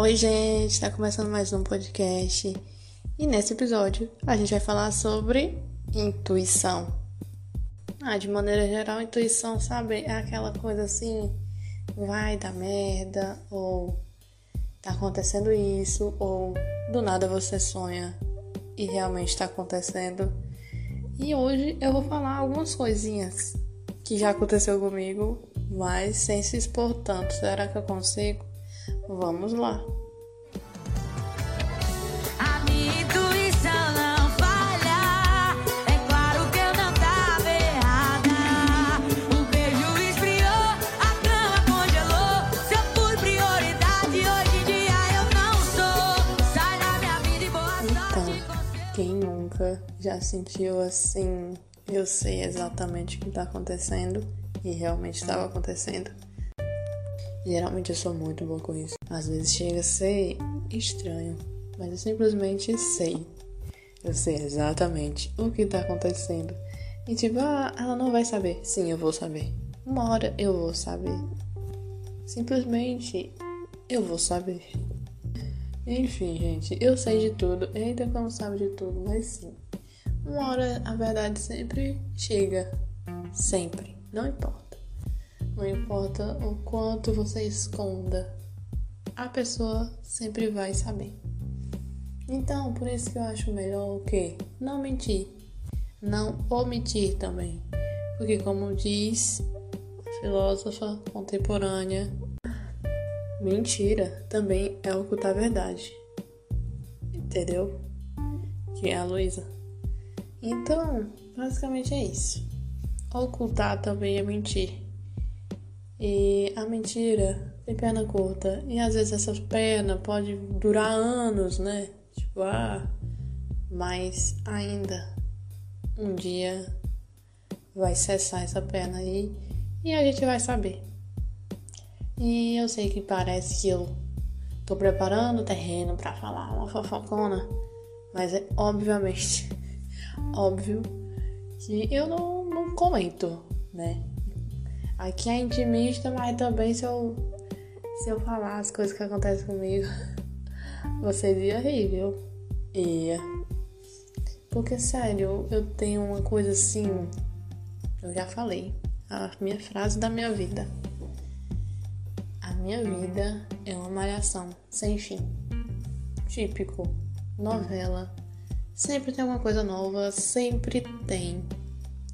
Oi, gente, está começando mais um podcast e nesse episódio a gente vai falar sobre intuição. Ah, de maneira geral, intuição, sabe, é aquela coisa assim, vai dar merda, ou tá acontecendo isso, ou do nada você sonha e realmente está acontecendo. E hoje eu vou falar algumas coisinhas que já aconteceu comigo, mas sem se expor tanto. Será que eu consigo? Vamos lá. Já sentiu assim? Eu sei exatamente o que está acontecendo e realmente estava acontecendo. Geralmente eu sou muito boa com isso. Às vezes chega a ser estranho, mas eu simplesmente sei. Eu sei exatamente o que tá acontecendo. E tipo, ah, ela não vai saber. Sim, eu vou saber. Uma hora eu vou saber. Simplesmente eu vou saber. Enfim, gente, eu sei de tudo. Eita, como sabe de tudo, mas sim. Uma hora a verdade sempre chega. Sempre. Não importa. Não importa o quanto você esconda, a pessoa sempre vai saber. Então, por isso que eu acho melhor o quê? Não mentir. Não omitir também. Porque como diz a filósofa contemporânea, mentira também é ocultar a verdade. Entendeu? Que é a Luísa. Então, basicamente é isso. Ocultar também é mentir. E a mentira tem perna curta. E às vezes essa perna pode durar anos, né? Ah, mas ainda um dia vai cessar essa perna aí e a gente vai saber. E eu sei que parece que eu tô preparando o terreno para falar uma fofocona, mas é obviamente óbvio que eu não, não comento, né? Aqui é intimista, mas também se eu, se eu falar as coisas que acontecem comigo, vocês iam rir, viu? Ia. Porque, sério, eu tenho uma coisa assim. Eu já falei. A minha frase da minha vida. A minha vida é uma malhação sem fim. Típico. Novela. Sempre tem uma coisa nova, sempre tem.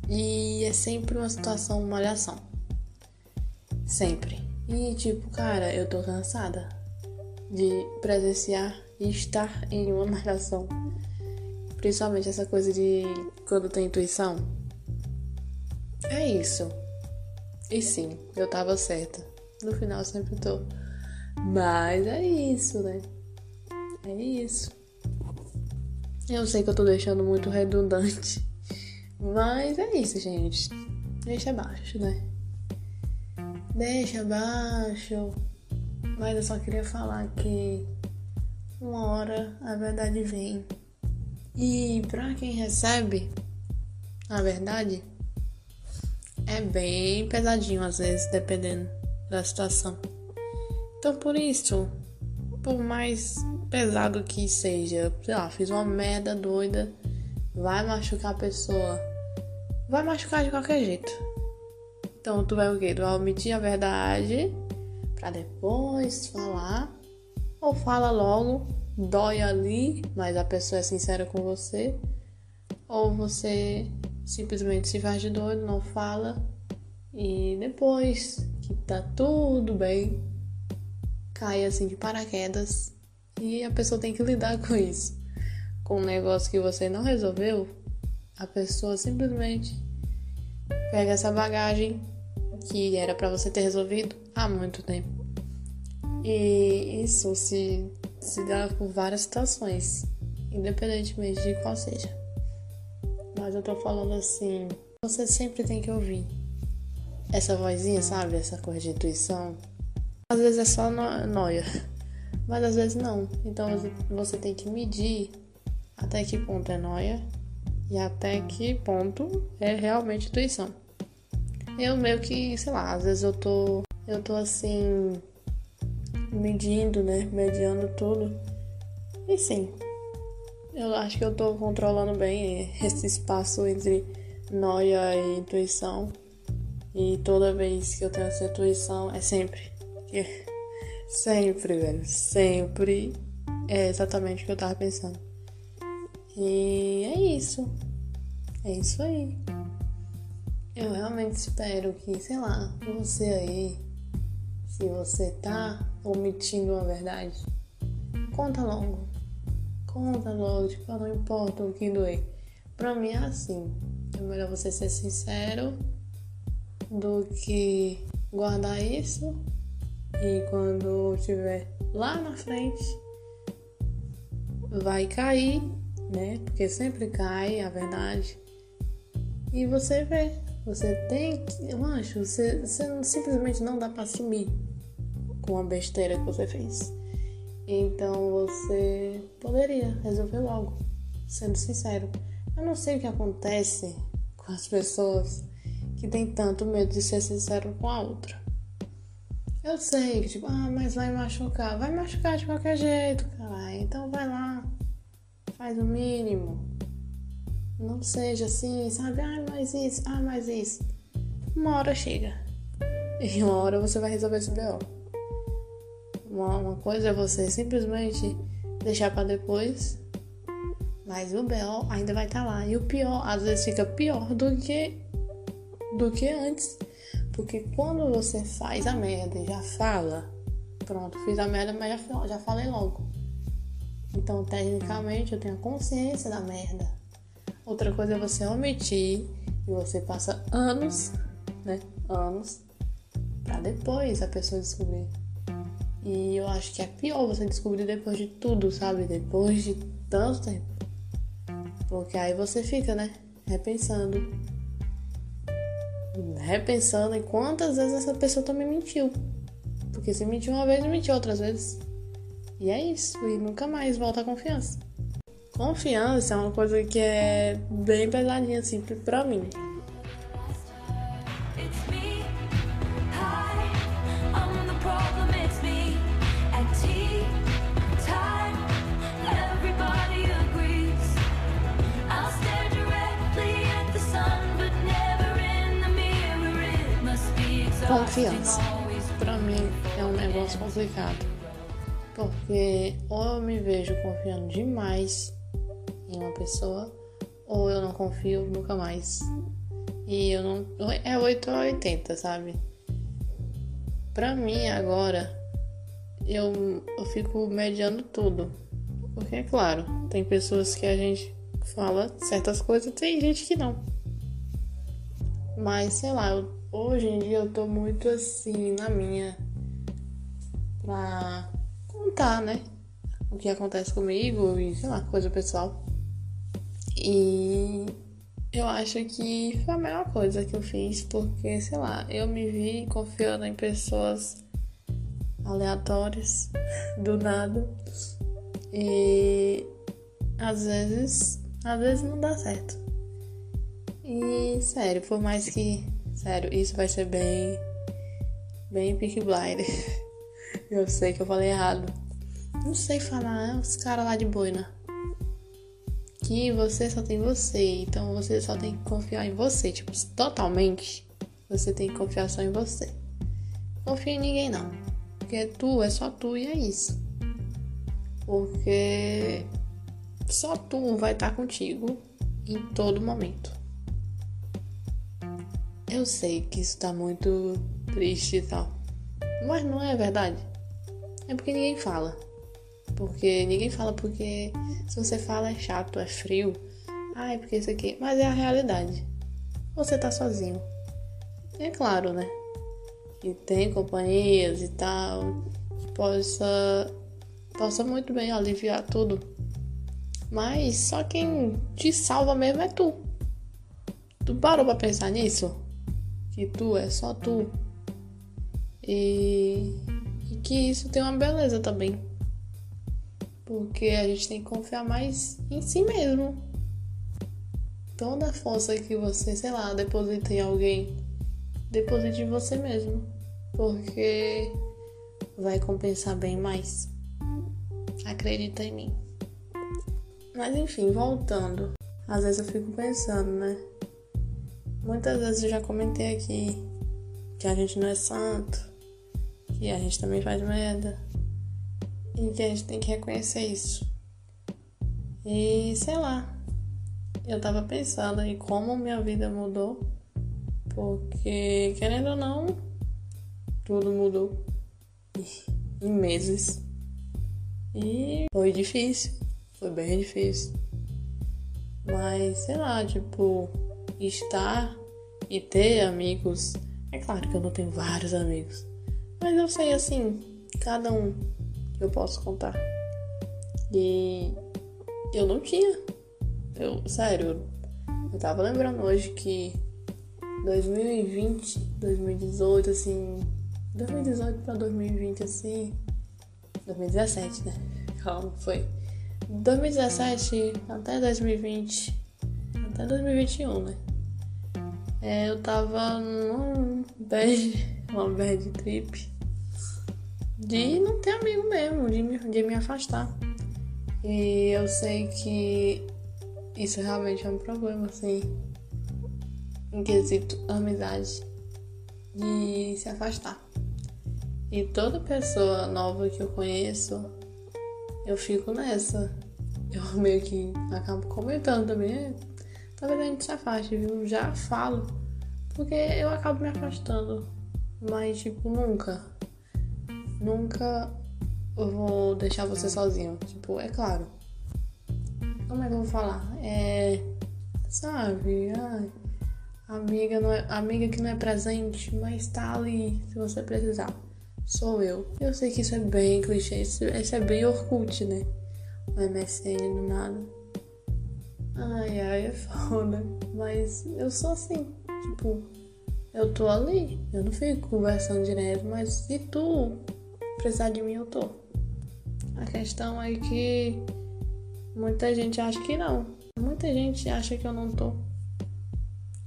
E é sempre uma situação, malhação. Sempre. E tipo, cara, eu tô cansada de presenciar e estar em uma malhação. Principalmente essa coisa de quando tem intuição. É isso. E sim, eu tava certa. No final eu sempre tô. Mas é isso, né? É isso. Eu sei que eu tô deixando muito redundante. Mas é isso, gente. Deixa abaixo, né? Deixa abaixo. Mas eu só queria falar que uma hora a verdade vem. E pra quem recebe, a verdade é bem pesadinho às vezes, dependendo da situação. Então por isso, por mais pesado que seja, sei lá, fiz uma merda doida, vai machucar a pessoa. Vai machucar de qualquer jeito. Então tu vai o quê? Tu vai omitir a verdade pra depois falar. Ou fala logo, dói ali, mas a pessoa é sincera com você. Ou você simplesmente se faz de doido, não fala. E depois que tá tudo bem, cai assim de paraquedas. E a pessoa tem que lidar com isso. Com um negócio que você não resolveu, a pessoa simplesmente pega essa bagagem que era para você ter resolvido há muito tempo. E isso se, se dá por várias situações, independentemente de qual seja. Mas eu tô falando assim, você sempre tem que ouvir essa vozinha, sabe? Essa coisa de intuição. Às vezes é só no noia, mas às vezes não. Então você tem que medir até que ponto é noia e até que ponto é realmente intuição. Eu meio que, sei lá, às vezes eu tô eu tô assim medindo, né? Mediando tudo. E sim, eu acho que eu tô controlando bem esse espaço entre noia e intuição. E toda vez que eu tenho essa intuição, é sempre. Sempre, velho. Sempre é exatamente o que eu tava pensando. E é isso. É isso aí. Eu realmente espero que, sei lá, você aí, se você tá omitindo uma verdade, conta logo. Conta logo, tipo, não importa o que doer. Pra mim é assim. É melhor você ser sincero do que guardar isso e quando estiver lá na frente vai cair, né? Porque sempre cai a verdade. E você vê, você tem que. Mancho, você, você simplesmente não dá pra assumir com a besteira que você fez. Então você poderia resolver logo, sendo sincero. Eu não sei o que acontece com as pessoas que têm tanto medo de ser sincero com a outra. Eu sei que, tipo, ah, mas vai machucar. Vai machucar de qualquer jeito, cara. Então vai lá. Faz o mínimo. Não seja assim, sabe? Ah, mais isso, ah, mais isso. Uma hora chega. E uma hora você vai resolver esse B.O. Uma, uma coisa é você simplesmente deixar para depois. Mas o B.O. ainda vai estar tá lá. E o pior, às vezes fica pior do que do que antes. Porque quando você faz a merda e já fala, pronto, fiz a merda, mas já, já falei logo. Então, tecnicamente, eu tenho consciência da merda. Outra coisa é você omitir e você passa anos, né? Anos, pra depois a pessoa descobrir. E eu acho que é pior você descobrir depois de tudo, sabe? Depois de tanto tempo. Porque aí você fica, né? Repensando repensando em quantas vezes essa pessoa também mentiu. Porque se mentiu uma vez, mentiu outras vezes. E é isso, e nunca mais volta a confiança. Confiança é uma coisa que é bem pesadinha assim pra mim. Confiança. Pra mim é um negócio complicado. Porque ou eu me vejo confiando demais em uma pessoa, ou eu não confio nunca mais. E eu não. É 8 ou 80, sabe? Pra mim agora, eu, eu fico mediando tudo. Porque, é claro, tem pessoas que a gente fala certas coisas, tem gente que não. Mas sei lá, eu- hoje em dia eu tô muito assim na minha pra contar, né? O que acontece comigo e sei lá, coisa pessoal. E eu acho que foi a melhor coisa que eu fiz, porque sei lá, eu me vi confiando em pessoas aleatórias, do nada. E às vezes, às vezes não dá certo. E sério, por mais que. Sério, isso vai ser bem. Bem Peaky Blinder. Eu sei que eu falei errado. Não sei falar, é os caras lá de boina. Que você só tem você, então você só tem que confiar em você. Tipo, totalmente. Você tem que confiar só em você. Confia em ninguém não. Porque tu é só tu e é isso. Porque só tu vai estar contigo em todo momento. Eu sei que isso tá muito triste e tal. Mas não é verdade. É porque ninguém fala. Porque ninguém fala porque se você fala é chato, é frio. Ai, porque isso aqui. Mas é a realidade. Você tá sozinho. É claro, né? Que tem companhias e tal. Que possa. Possa muito bem aliviar tudo. Mas só quem te salva mesmo é tu. Tu parou pra pensar nisso? Que tu é só tu. E, e que isso tem uma beleza também. Porque a gente tem que confiar mais em si mesmo. Toda a força que você, sei lá, deposita em alguém, deposite em você mesmo. Porque vai compensar bem mais. Acredita em mim. Mas enfim, voltando. Às vezes eu fico pensando, né? Muitas vezes eu já comentei aqui que a gente não é santo, que a gente também faz merda e que a gente tem que reconhecer isso. E sei lá, eu tava pensando em como minha vida mudou, porque querendo ou não, tudo mudou em meses. E foi difícil, foi bem difícil. Mas sei lá, tipo, estar e ter amigos. É claro que eu não tenho vários amigos, mas eu sei assim, cada um que eu posso contar. E eu não tinha. Eu, sério, eu tava lembrando hoje que 2020, 2018, assim. 2018 pra 2020, assim. 2017, né? Calma, foi. 2017 até 2020. Até 2021, né? É, eu tava num bad, uma bad trip de não ter amigo mesmo, de me, de me afastar. E eu sei que isso realmente é um problema, assim, em quesito amizade, de se afastar. E toda pessoa nova que eu conheço, eu fico nessa. Eu meio que acabo comentando também. Talvez a gente se afaste, viu? Já falo. Porque eu acabo me afastando. Mas, tipo, nunca. Nunca vou deixar você sozinho. Tipo, é claro. Como é que eu vou falar? É. Sabe? Ai, amiga, não é, amiga que não é presente, mas tá ali se você precisar. Sou eu. Eu sei que isso é bem clichê, isso, isso é bem Orkut, né? O MSN do nada. Ai, ai, é foda. Mas eu sou assim. Tipo, eu tô ali. Eu não fico conversando direto, mas se tu precisar de mim, eu tô. A questão é que muita gente acha que não. Muita gente acha que eu não tô.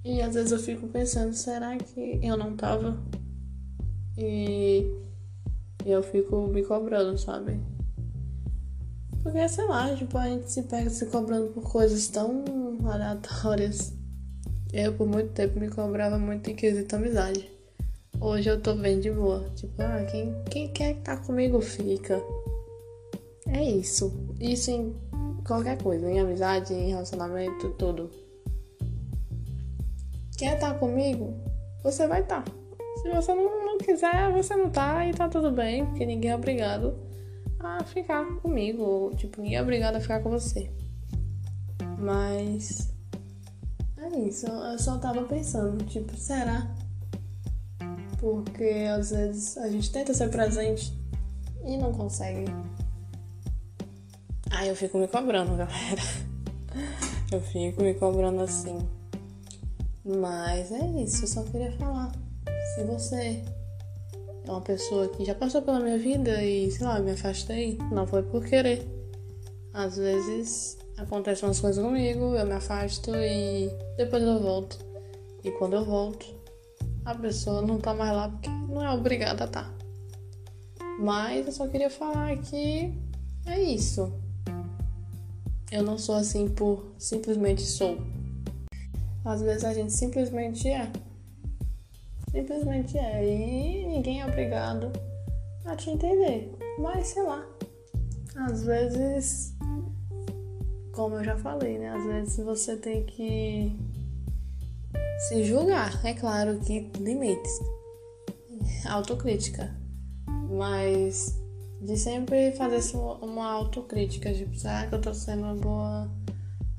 E às vezes eu fico pensando, será que eu não tava? E eu fico me cobrando, sabe? Porque, sei lá, tipo, a gente se pega se cobrando por coisas tão aleatórias. Eu, por muito tempo, me cobrava muito em quesito amizade. Hoje eu tô bem de boa. Tipo, ah, quem, quem quer estar tá comigo fica. É isso. Isso em qualquer coisa, em amizade, em relacionamento, tudo. Quer estar tá comigo? Você vai estar. Tá. Se você não, não quiser, você não tá e tá tudo bem, porque ninguém é obrigado a ficar comigo. Ou, tipo, ninguém é obrigado a ficar com você. Mas. É isso. Eu só tava pensando, tipo, será? Porque às vezes a gente tenta ser presente e não consegue. Aí eu fico me cobrando, galera. Eu fico me cobrando assim. Mas é isso, eu só queria falar. Se você é uma pessoa que já passou pela minha vida e, sei lá, me afastei, não foi por querer. Às vezes acontecem umas coisas comigo, eu me afasto e depois eu volto. E quando eu volto, a pessoa não tá mais lá porque não é obrigada a. Tá. Mas eu só queria falar que é isso. Eu não sou assim por simplesmente sou. Às vezes a gente simplesmente é. Simplesmente é. E ninguém é obrigado a te entender. Mas sei lá. Às vezes, como eu já falei, né? Às vezes você tem que se julgar, é claro que limites, autocrítica, mas de sempre fazer uma autocrítica, tipo, será que eu tô sendo uma boa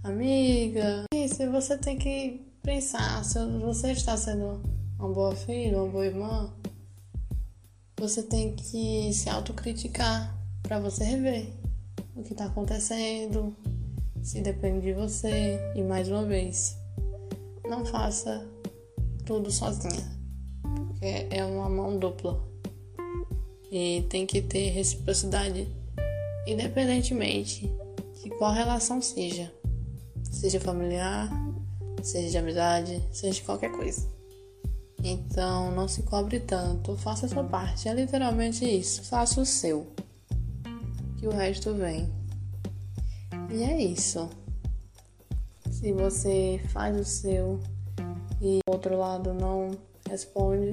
amiga? Se você tem que pensar, se você está sendo uma boa filha, uma boa irmã, você tem que se autocriticar para você rever o que está acontecendo, se depende de você. E mais uma vez não faça tudo sozinha, porque é uma mão dupla. E tem que ter reciprocidade, independentemente de qual relação seja, seja familiar, seja de amizade, seja de qualquer coisa. Então não se cobre tanto, faça a sua parte. É literalmente isso. Faça o seu. Que o resto vem. E é isso. Se você faz o seu e o outro lado não responde,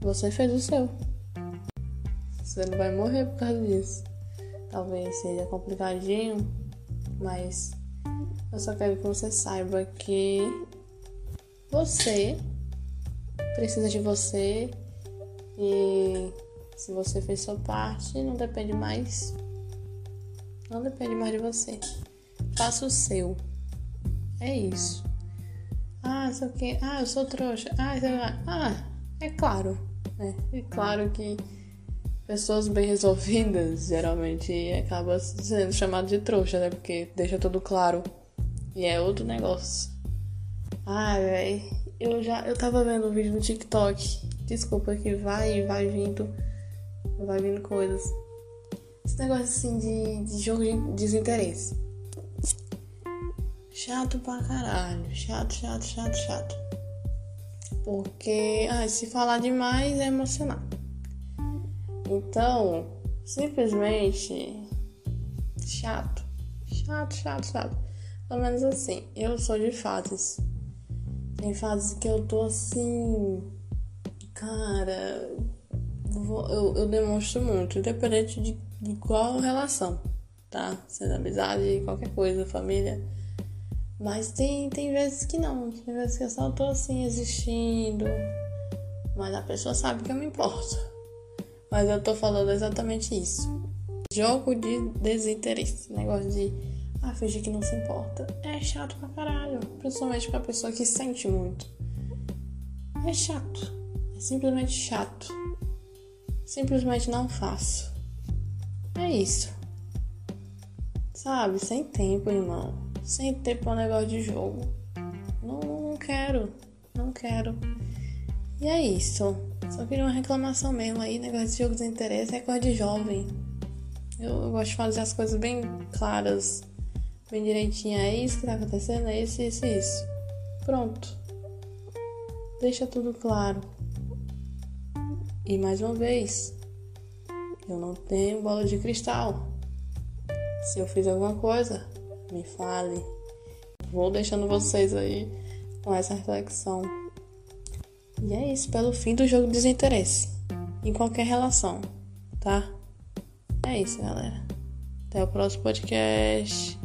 você fez o seu. Você não vai morrer por causa disso. Talvez seja complicadinho, mas eu só quero que você saiba que você precisa de você e se você fez sua parte, não depende mais. Não depende mais de você. Faça o seu. É isso. Ah, sei o que. Ah, eu sou trouxa. Ah, sei lá. Ah, é claro. Né? É claro que pessoas bem resolvidas geralmente acabam sendo chamadas de trouxa, né? Porque deixa tudo claro. E é outro negócio. Ai, velho. Eu já. Eu tava vendo um vídeo no TikTok. Desculpa que vai vai vindo. Vai vindo coisas. Esse negócio assim de, de jogo de desinteresse. Chato pra caralho. Chato, chato, chato, chato. Porque, ah, se falar demais é emocionar. Então, simplesmente chato. Chato, chato, chato. Pelo menos assim, eu sou de fases. Tem fases que eu tô assim. Cara, eu, eu demonstro muito, independente de, de qual relação, tá? Sendo amizade, qualquer coisa, família. Mas tem, tem vezes que não, tem vezes que eu só tô assim existindo. Mas a pessoa sabe que eu me importo. Mas eu tô falando exatamente isso. Jogo de desinteresse. Negócio de ah, fingir que não se importa. É chato pra caralho. Principalmente pra pessoa que sente muito. É chato. É simplesmente chato. Simplesmente não faço. É isso. Sabe? Sem tempo, irmão. Sem tempo pra um negócio de jogo. Não, não quero. Não quero. E é isso. Só queria uma reclamação mesmo aí. Negócio de jogo de interesse é coisa de jovem. Eu gosto de fazer as coisas bem claras bem direitinho. É isso que tá acontecendo, é isso, isso, isso. Pronto. Deixa tudo claro. E mais uma vez, eu não tenho bola de cristal. Se eu fiz alguma coisa, me fale. Vou deixando vocês aí com essa reflexão. E é isso, pelo fim do jogo de desinteresse. Em qualquer relação, tá? É isso, galera. Até o próximo podcast.